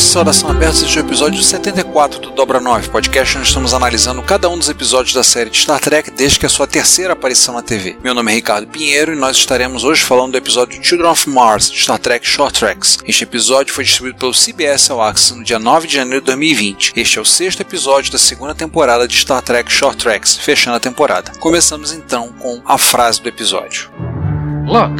Frequência e saudação aberta este é o episódio 74 do Dobra 9, podcast onde estamos analisando cada um dos episódios da série de Star Trek desde que a sua terceira aparição na TV. Meu nome é Ricardo Pinheiro e nós estaremos hoje falando do episódio Children of Mars de Star Trek Short Tracks. Este episódio foi distribuído pelo CBS All Access no dia 9 de janeiro de 2020. Este é o sexto episódio da segunda temporada de Star Trek Short Tracks, fechando a temporada. Começamos então com a frase do episódio. Look,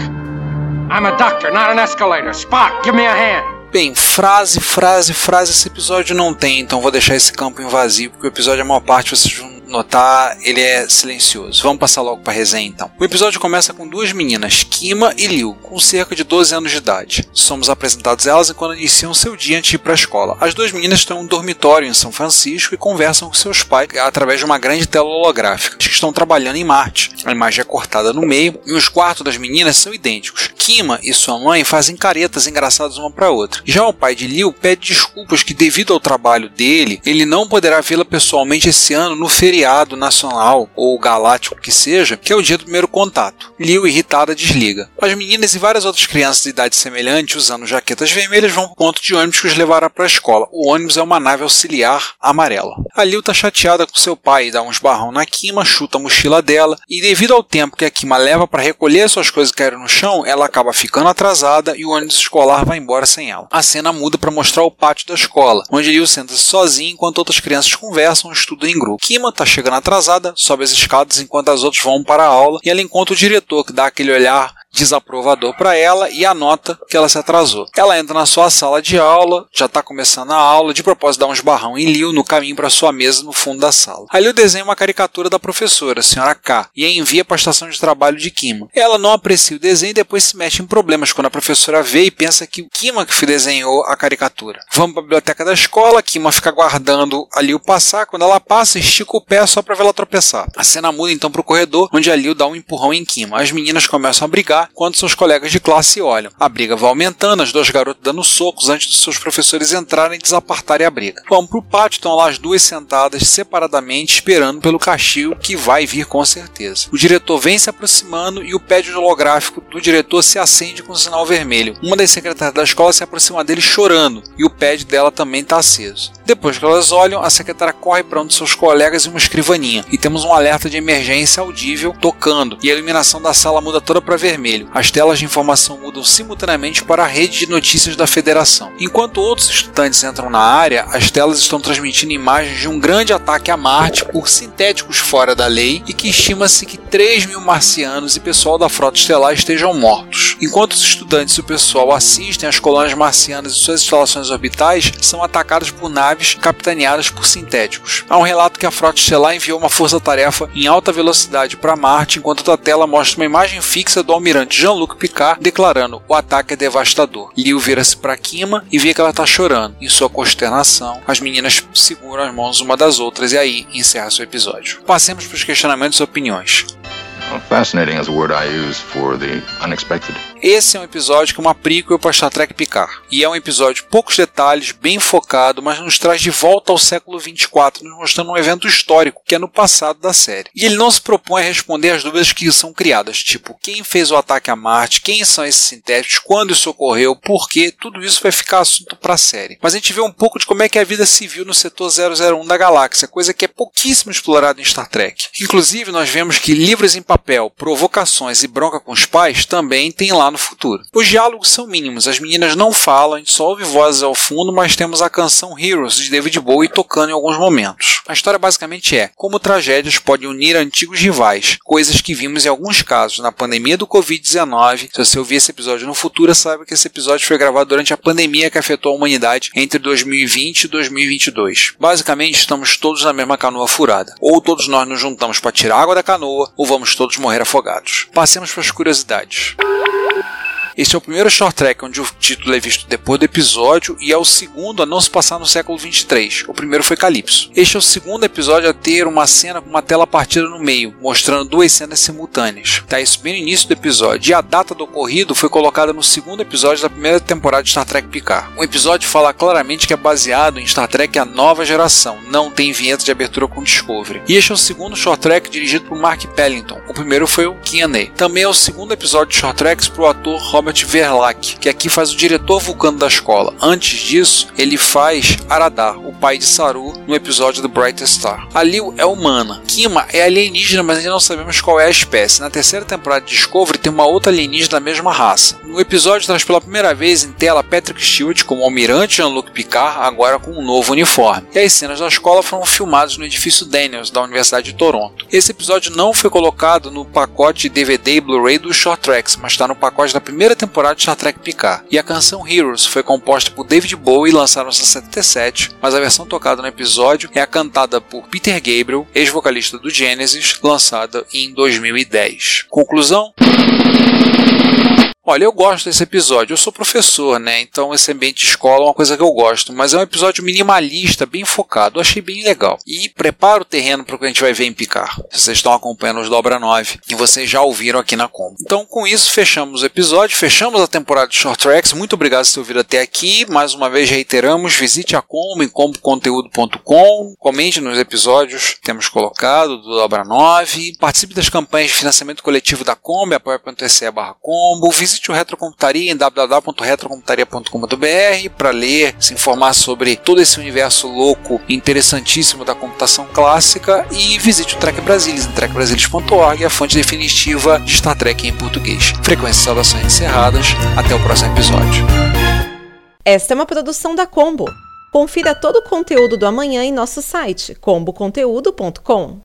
I'm a doctor, not an escalator. Spock, give me a hand. Bem, frase, frase, frase esse episódio não tem, então vou deixar esse campo invasivo, porque o episódio, a maior parte, vocês notar, ele é silencioso. Vamos passar logo para resenha então. O episódio começa com duas meninas, Kima e Liu, com cerca de 12 anos de idade. Somos apresentados a elas enquanto iniciam seu dia antes de ir para a escola. As duas meninas estão em um dormitório em São Francisco e conversam com seus pais através de uma grande tela holográfica. que estão trabalhando em Marte. A imagem é cortada no meio e os quartos das meninas são idênticos. Kima e sua mãe fazem caretas engraçadas uma para outra. Já o pai de Liu pede desculpas que devido ao trabalho dele, ele não poderá vê-la pessoalmente esse ano no feriado feriado nacional ou galáctico que seja, que é o dia do primeiro contato. Liu, irritada, desliga. As meninas e várias outras crianças de idade semelhante, usando jaquetas vermelhas, vão para o ponto de ônibus que os levará para a escola. O ônibus é uma nave auxiliar amarela. A Liu está chateada com seu pai, dá uns barrão na Kima, chuta a mochila dela, e devido ao tempo que a Kima leva para recolher suas coisas que caíram no chão, ela acaba ficando atrasada e o ônibus escolar vai embora sem ela. A cena muda para mostrar o pátio da escola, onde Liu senta-se sozinho enquanto outras crianças conversam e estudam em grupo. Kima está chegando atrasada, sobe as escadas enquanto as outras vão para a aula e ela encontra o diretor que dá aquele olhar desaprovador para ela e anota que ela se atrasou. Ela entra na sua sala de aula, já está começando a aula, de propósito dá uns barrão em Liu no caminho para sua mesa no fundo da sala. Aí Liu desenha uma caricatura da professora, a senhora K, e a envia para a estação de trabalho de Kima. Ela não aprecia o desenho e depois se mete em problemas quando a professora vê e pensa que o Kima que desenhou a caricatura. Vamos para a biblioteca da escola, Kima fica aguardando a Liu passar, quando ela passa, estica o pé só para vê-la tropeçar. A cena muda então para o corredor, onde a Liu dá um empurrão em Kima. As meninas começam a brigar quando seus colegas de classe olham. A briga vai aumentando, as duas garotas dando socos antes dos seus professores entrarem e desapartarem a briga. Vamos pro pátio, estão lá as duas sentadas separadamente esperando pelo castigo que vai vir com certeza. O diretor vem se aproximando e o pad holográfico do diretor se acende com um sinal vermelho. Uma das secretárias da escola se aproxima dele chorando e o pad dela também está aceso. Depois que elas olham, a secretária corre para um de seus colegas e uma escrivaninha e temos um alerta de emergência audível tocando e a iluminação da sala muda toda para vermelho vermelho. As telas de informação mudam simultaneamente para a rede de notícias da Federação. Enquanto outros estudantes entram na área, as telas estão transmitindo imagens de um grande ataque a Marte por sintéticos fora da lei e que estima-se que 3 mil marcianos e pessoal da frota estelar estejam mortos. Enquanto os estudantes e o pessoal assistem, as colônias marcianas e suas instalações orbitais são atacadas por naves capitaneadas por sintéticos. Há um relato que a frota estelar enviou uma força-tarefa em alta velocidade para Marte, enquanto a tela mostra uma imagem fixa do almirante almirante Jean-Luc Picard declarando: o ataque é devastador. Liu vira-se para Kima e vê que ela está chorando. Em sua consternação, as meninas seguram as mãos uma das outras e aí encerra seu episódio. Passemos para os questionamentos e opiniões. Fascinating is a word I use for the unexpected. Esse é um episódio que é uma prequel para Star Trek Picard. E é um episódio poucos detalhes, bem focado, mas nos traz de volta ao século 24, nos mostrando um evento histórico que é no passado da série. E ele não se propõe a responder às dúvidas que são criadas, tipo quem fez o ataque a Marte, quem são esses sintéticos, quando isso ocorreu, por quê, tudo isso vai ficar assunto para a série. Mas a gente vê um pouco de como é que é a vida civil no setor 001 da galáxia, coisa que é pouquíssimo explorada em Star Trek. Inclusive, nós vemos que livros em papel, provocações e bronca com os pais também tem lá no futuro. Os diálogos são mínimos, as meninas não falam, só ouve vozes ao fundo, mas temos a canção Heroes de David Bowie tocando em alguns momentos. A história basicamente é como tragédias podem unir antigos rivais, coisas que vimos em alguns casos na pandemia do Covid-19. Se você ouvir esse episódio no futuro, saiba que esse episódio foi gravado durante a pandemia que afetou a humanidade entre 2020 e 2022. Basicamente, estamos todos na mesma canoa furada. Ou todos nós nos juntamos para tirar água da canoa, ou vamos todos morrer afogados. Passemos para as curiosidades. Esse é o primeiro short track onde o título é visto depois do episódio e é o segundo a não se passar no século 23. O primeiro foi Calypso. Este é o segundo episódio a ter uma cena com uma tela partida no meio, mostrando duas cenas simultâneas. Tá isso bem no início do episódio. E a data do ocorrido foi colocada no segundo episódio da primeira temporada de Star Trek Picard. O episódio fala claramente que é baseado em Star Trek A Nova Geração, não tem vinheta de abertura com Discovery. E este é o segundo short track dirigido por Mark Pellington. O primeiro foi o Q&A. Também é o segundo episódio de short tracks para o ator Robert Verlaque, que aqui faz o diretor vulcano da escola. Antes disso, ele faz Aradar, o pai de Saru, no episódio do Bright Star. A Liu é humana. Kima é alienígena, mas ainda não sabemos qual é a espécie. Na terceira temporada de Discovery tem uma outra alienígena da mesma raça. No episódio traz pela primeira vez em tela Patrick Stewart como almirante Jean-Luc Picard, agora com um novo uniforme. E as cenas da escola foram filmadas no edifício Daniels, da Universidade de Toronto. Esse episódio não foi colocado no pacote DVD e Blu-ray dos Short Tracks, mas está no pacote da primeira temporada de Star Trek Picard. E a canção Heroes foi composta por David Bowie e lançada em 77, mas a versão tocada no episódio é a cantada por Peter Gabriel, ex-vocalista do Genesis, lançada em 2010. Conclusão? Olha, eu gosto desse episódio. Eu sou professor, né? Então esse ambiente de escola é uma coisa que eu gosto. Mas é um episódio minimalista, bem focado. Eu achei bem legal. E prepara o terreno para o que a gente vai ver em Picar. Vocês estão acompanhando os Dobra 9 e vocês já ouviram aqui na Combo. Então com isso fechamos o episódio, fechamos a temporada de Short Tracks. Muito obrigado por ter ouvido até aqui. Mais uma vez reiteramos, visite a Combo em comboconteúdo.com. Comente nos episódios que temos colocado do Dobra 9. Participe das campanhas de financiamento coletivo da Combo, apoia.se barra Combo. Visite visite o Retrocomputaria em www.retrocomputaria.com.br para ler, se informar sobre todo esse universo louco e interessantíssimo da computação clássica e visite o Trek Brasilis em trekbrasilis.org, a fonte definitiva de Star Trek em português. Frequências e saudações encerradas. Até o próximo episódio. Esta é uma produção da Combo. Confira todo o conteúdo do amanhã em nosso site comboconteúdo.com.